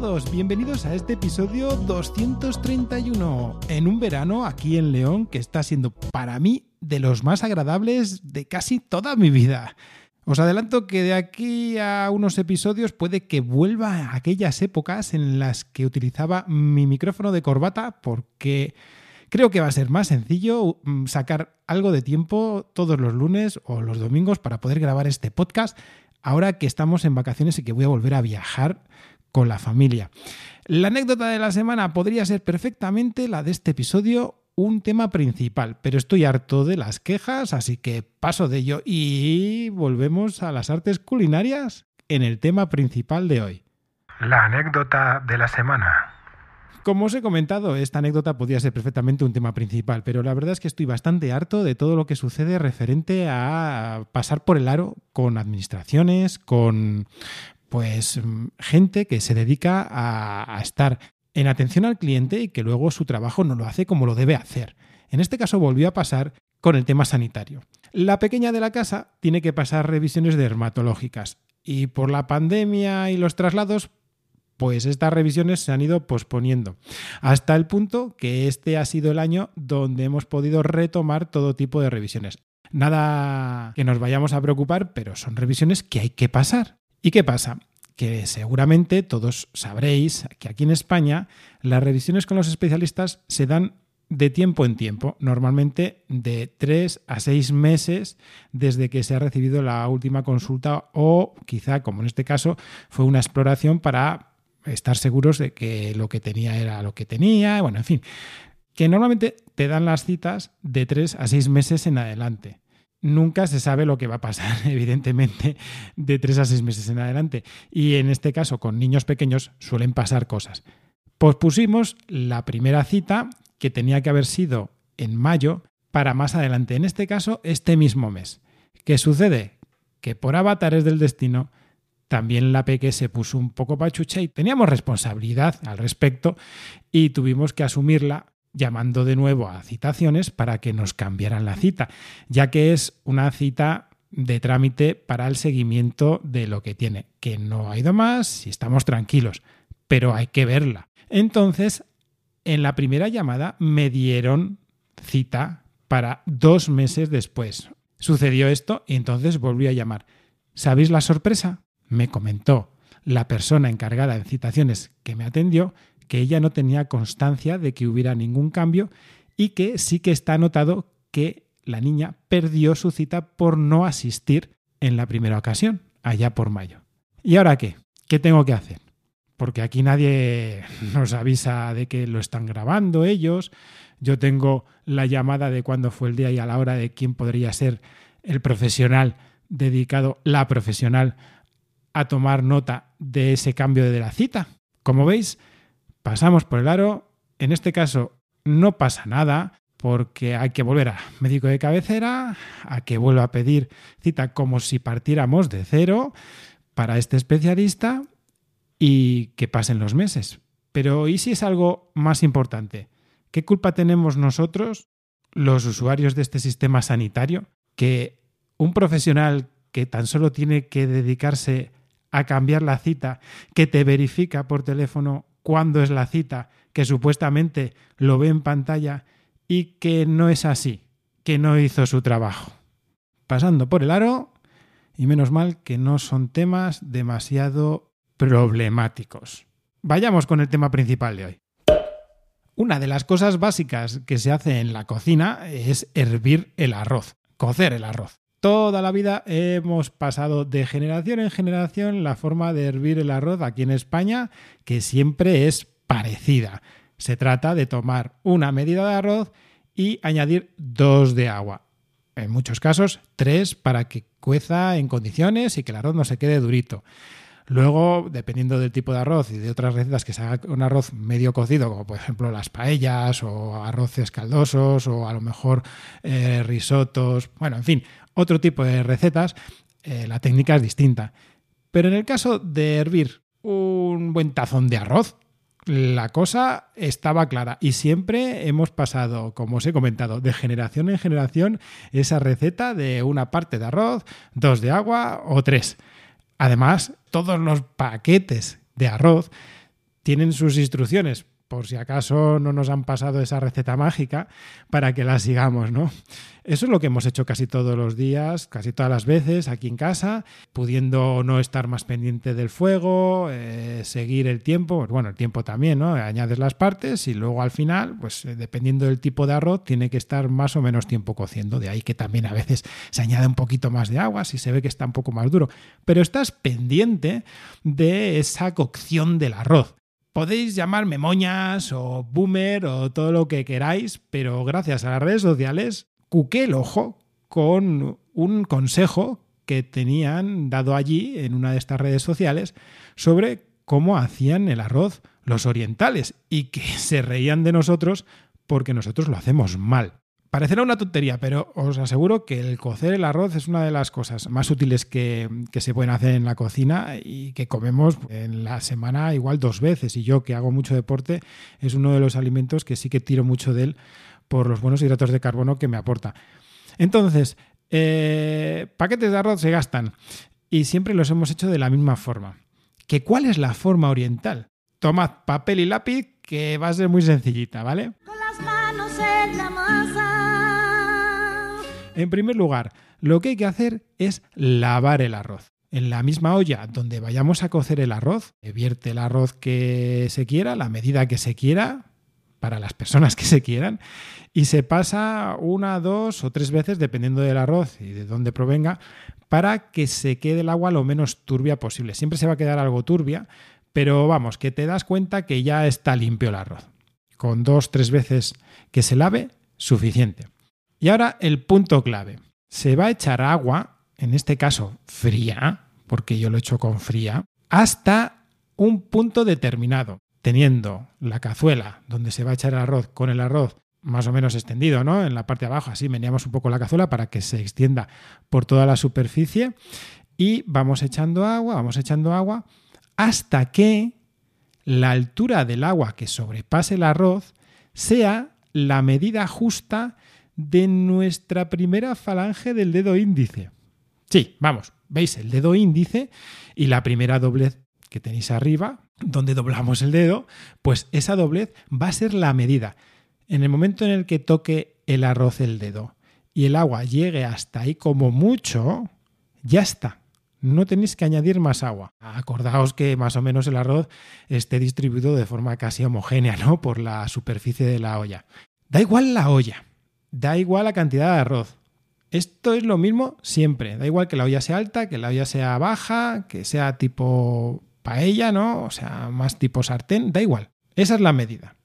Todos, bienvenidos a este episodio 231 en un verano aquí en León que está siendo para mí de los más agradables de casi toda mi vida. Os adelanto que de aquí a unos episodios puede que vuelva a aquellas épocas en las que utilizaba mi micrófono de corbata porque creo que va a ser más sencillo mm, sacar algo de tiempo todos los lunes o los domingos para poder grabar este podcast ahora que estamos en vacaciones y que voy a volver a viajar con la familia. La anécdota de la semana podría ser perfectamente la de este episodio, un tema principal, pero estoy harto de las quejas, así que paso de ello y volvemos a las artes culinarias en el tema principal de hoy. La anécdota de la semana. Como os he comentado, esta anécdota podría ser perfectamente un tema principal, pero la verdad es que estoy bastante harto de todo lo que sucede referente a pasar por el aro con administraciones, con pues mm, gente que se dedica a, estar en atención al cliente y que luego su trabajo no lo hace como lo debe hacer. En este caso volvió a pasar con el tema sanitario. La pequeña de la casa tiene que pasar revisiones dermatológicas y por la pandemia y los traslados, pues estas revisiones se han ido posponiendo, hasta el punto que este ha sido el año donde hemos podido retomar todo tipo de revisiones. Nada que nos vayamos a preocupar, pero son revisiones que hay que pasar. ¿Y qué pasa? Que seguramente todos sabréis que aquí en España las revisiones con los especialistas se dan de tiempo en tiempo, normalmente de tres a seis meses desde que se ha recibido la última consulta o quizá, como en este caso, fue una exploración para estar seguros de que lo que tenía era lo que tenía, bueno, en fin, que normalmente te dan las citas de tres a seis meses en adelante nunca se sabe lo que va a pasar, evidentemente, de tres a seis meses en adelante. Y en este caso, con niños pequeños, suelen pasar cosas. Pospusimos la primera cita, que tenía que haber sido en mayo, para más adelante, en este caso, este mismo mes. ¿Qué sucede? Que por avatares del destino, también la peque se puso un poco pachucha y teníamos responsabilidad al respecto y tuvimos que asumirla llamando de nuevo a citaciones para que nos cambiaran la cita, ya que es una cita de trámite para el seguimiento de lo que tiene, que no ha ido más y estamos tranquilos, pero hay que verla. Entonces, en la primera llamada me dieron cita para dos meses después. Sucedió esto y entonces volví a llamar. ¿Sabéis la sorpresa? Me comentó la persona encargada en citaciones que me atendió que ella no tenía constancia de que hubiera ningún cambio y que sí que está anotado que la niña perdió su cita por no asistir en la primera ocasión, allá por mayo. ¿Y ahora qué? ¿Qué tengo que hacer? Porque aquí nadie nos avisa de que lo están grabando ellos. Yo tengo la llamada de cuándo fue el día y a la hora de quién podría ser el profesional dedicado, la profesional, a tomar nota de ese cambio de la cita. Como veis, pasamos por el aro. En este caso no pasa nada porque hay que volver a médico de cabecera, a que vuelva a pedir cita como si partiéramos de cero para este especialista y que pasen los meses. Pero ¿y si es algo más importante? ¿Qué culpa tenemos nosotros, los usuarios de este sistema sanitario, que un profesional que tan solo tiene que dedicarse a cambiar la cita, que te verifica por teléfono cuándo es la cita, que supuestamente lo ve en pantalla y que no es así, que no hizo su trabajo. Pasando por el aro, y menos mal que no son temas demasiado problemáticos. Vayamos con el tema principal de hoy. Una de las cosas básicas que se hace en la cocina es hervir el arroz, cocer el arroz. Toda la vida hemos pasado de generación en generación la forma de hervir el arroz aquí en España, que siempre es parecida. Se trata de tomar una medida de arroz y añadir dos de agua. En muchos casos, tres para que cueza en condiciones y que el arroz no se quede durito. Luego, dependiendo del tipo de arroz y de otras recetas que se haga con arroz medio cocido, como por ejemplo las paellas o arroces caldosos o a lo mejor eh, risotos, bueno, en fin, otro tipo de recetas, eh, la técnica es distinta. Pero en el caso de hervir un buen tazón de arroz, la cosa estaba clara y siempre hemos pasado, como os he comentado, de generación en generación esa receta de una parte de arroz, dos de agua o tres. Además, todos los paquetes de arroz tienen sus instrucciones por si acaso no nos han pasado esa receta mágica para que la sigamos, ¿no? Eso es lo que hemos hecho casi todos los días, casi todas las veces aquí en casa, pudiendo no estar más pendiente del fuego, eh, seguir el tiempo, bueno, el tiempo también, ¿no? Añades las partes y luego al final, pues eh, dependiendo del tipo de arroz, tiene que estar más o menos tiempo cociendo. De ahí que también a veces se añade un poquito más de agua si se ve que está un poco más duro. Pero estás pendiente de esa cocción del arroz. Podéis llamarme moñas o boomer o todo lo que queráis, pero gracias a las redes sociales cuqué el ojo con un consejo que tenían dado allí en una de estas redes sociales sobre cómo hacían el arroz los orientales y que se reían de nosotros porque nosotros lo hacemos mal. Parecerá una tontería, pero os aseguro que el cocer el arroz es una de las cosas más útiles que, se pueden hacer en la cocina y que comemos en la semana igual dos veces. Y yo que hago mucho deporte es uno de los alimentos que sí que tiro mucho de él por los buenos hidratos de carbono que me aporta. Entonces, eh, paquetes de arroz se gastan y siempre los hemos hecho de la misma forma. ¿Que ¿Cuál es la forma oriental? Tomad papel y lápiz que va a ser muy sencillita, ¿vale? Con las manos en la masa. En primer lugar, lo que hay que hacer es lavar el arroz. En la misma olla donde vayamos a cocer el arroz, vierte el arroz que se quiera, la medida que se quiera, para las personas que se quieran, y se pasa una, dos o tres veces, dependiendo del arroz y de dónde provenga, para que se quede el agua lo menos turbia posible. Siempre se va a quedar algo turbia, pero vamos, que te das cuenta que ya está limpio el arroz. Con dos, tres veces que se lave, suficiente. Y ahora el punto clave. Se va a echar agua, en este caso fría, porque yo lo he hecho con fría, hasta un punto determinado, teniendo la cazuela donde se va a echar el arroz con el arroz más o menos extendido, ¿no? En la parte de abajo, así meneamos un poco la cazuela para que se extienda por toda la superficie y vamos echando agua, vamos echando agua hasta que la altura del agua que sobrepase el arroz sea la medida justa de nuestra primera falange del dedo índice. Sí, vamos, veis el dedo índice y la primera doblez que tenéis arriba, donde doblamos el dedo, pues esa doblez va a ser la medida. En el momento en el que toque el arroz el dedo y el agua llegue hasta ahí como mucho, ya está. No tenéis que añadir más agua. Acordaos que más o menos el arroz esté distribuido de forma casi homogénea, ¿no? Por la superficie de la olla. Da igual la olla da igual la cantidad de arroz. Esto es lo mismo siempre. Da igual que la olla sea alta, que la olla sea baja, que sea tipo paella, ¿no? O sea, más tipo sartén, da igual. Esa es la medida.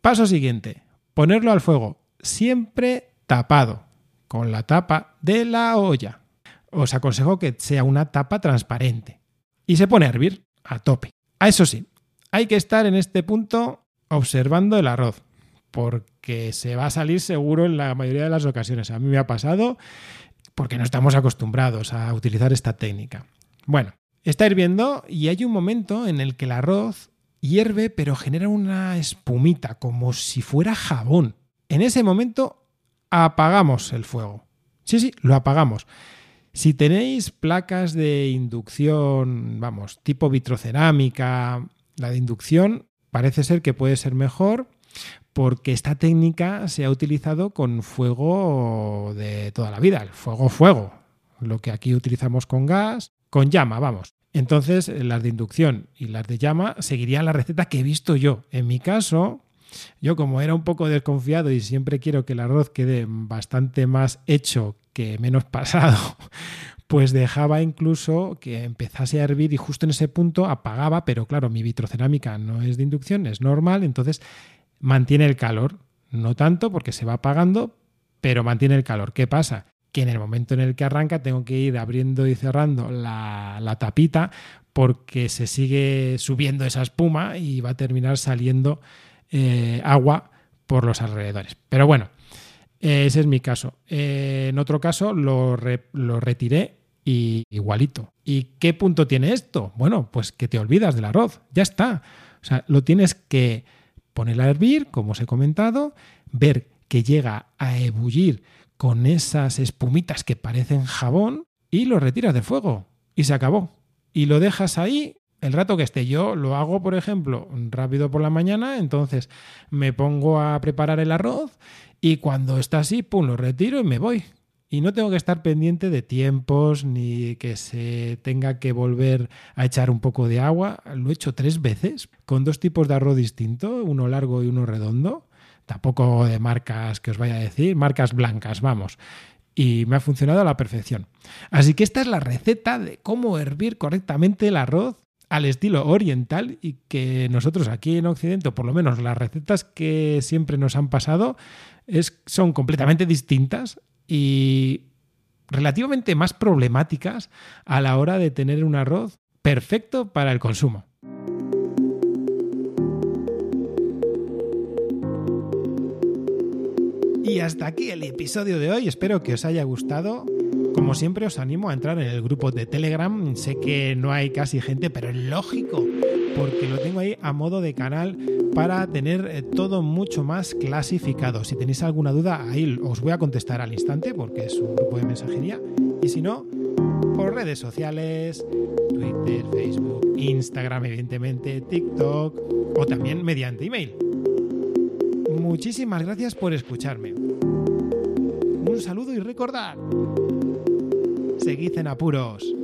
Paso siguiente, ponerlo al fuego, siempre tapado, con la tapa de la olla. Os aconsejo que sea una tapa transparente. Y se pone a hervir a tope. A eso sí, hay que estar en este punto observando el arroz porque se va a salir seguro en la mayoría de las ocasiones. A mí me ha pasado porque no estamos acostumbrados a utilizar esta técnica. Bueno, está hirviendo y hay un momento en el que el arroz hierve pero genera una espumita como si fuera jabón. En ese momento apagamos el fuego. Sí, sí, lo apagamos. Si tenéis placas de inducción, vamos, tipo vitrocerámica, la de inducción parece ser que puede ser mejor porque esta técnica se ha utilizado con fuego de toda la vida, el fuego fuego, lo que aquí utilizamos con gas, con llama, vamos. Entonces, las de inducción y las de llama seguirían la receta que he visto yo. En mi caso, yo como era un poco desconfiado y siempre quiero que el arroz quede bastante más hecho que menos pasado, pues dejaba incluso que empezase a hervir y justo en ese punto apagaba, pero claro, mi vitrocerámica no es de inducción, es normal, entonces mantiene el calor. No tanto porque se va apagando, pero mantiene el calor. ¿Qué pasa? Que en el momento en el que arranca tengo que ir abriendo y cerrando la, tapita porque se sigue subiendo esa espuma y va a terminar saliendo eh, agua por los alrededores. Pero bueno, ese es mi caso. en otro caso lo, lo retiré y igualito. ¿Y qué punto tiene esto? Bueno, pues que te olvidas del arroz, ya está. O sea, lo tienes que poner a hervir, como os he comentado, ver que llega a ebullir con esas espumitas que parecen jabón y lo retiras del fuego y se acabó. Y lo dejas ahí el rato que esté. Yo lo hago, por ejemplo, rápido por la mañana, entonces me pongo a preparar el arroz y cuando está así, pum, lo retiro y me voy. Y no tengo que estar pendiente de tiempos ni que se tenga que volver a echar un poco de agua. Lo he hecho tres veces con dos tipos de arroz distintos, uno largo y uno redondo. Tampoco de marcas que os vaya a decir, marcas blancas, vamos. Y me ha funcionado a la perfección. Así que esta es la receta de cómo hervir correctamente el arroz al estilo oriental y que nosotros aquí en Occidente, o por lo menos las recetas que siempre nos han pasado, son completamente distintas y relativamente más problemáticas a la hora de tener un arroz perfecto para el consumo. Y hasta aquí el episodio de hoy, espero que os haya gustado. Como siempre os animo a entrar en el grupo de Telegram, sé que no hay casi gente, pero es lógico, porque lo tengo ahí a modo de canal para tener eh, todo mucho más clasificado. Si tenéis alguna duda, ahí os voy a contestar al instante porque es un grupo de mensajería. Y si no, por redes sociales, Twitter, Facebook, Instagram, evidentemente, TikTok o también mediante email. Muchísimas gracias por escucharme. Un saludo y recordad, seguid en apuros.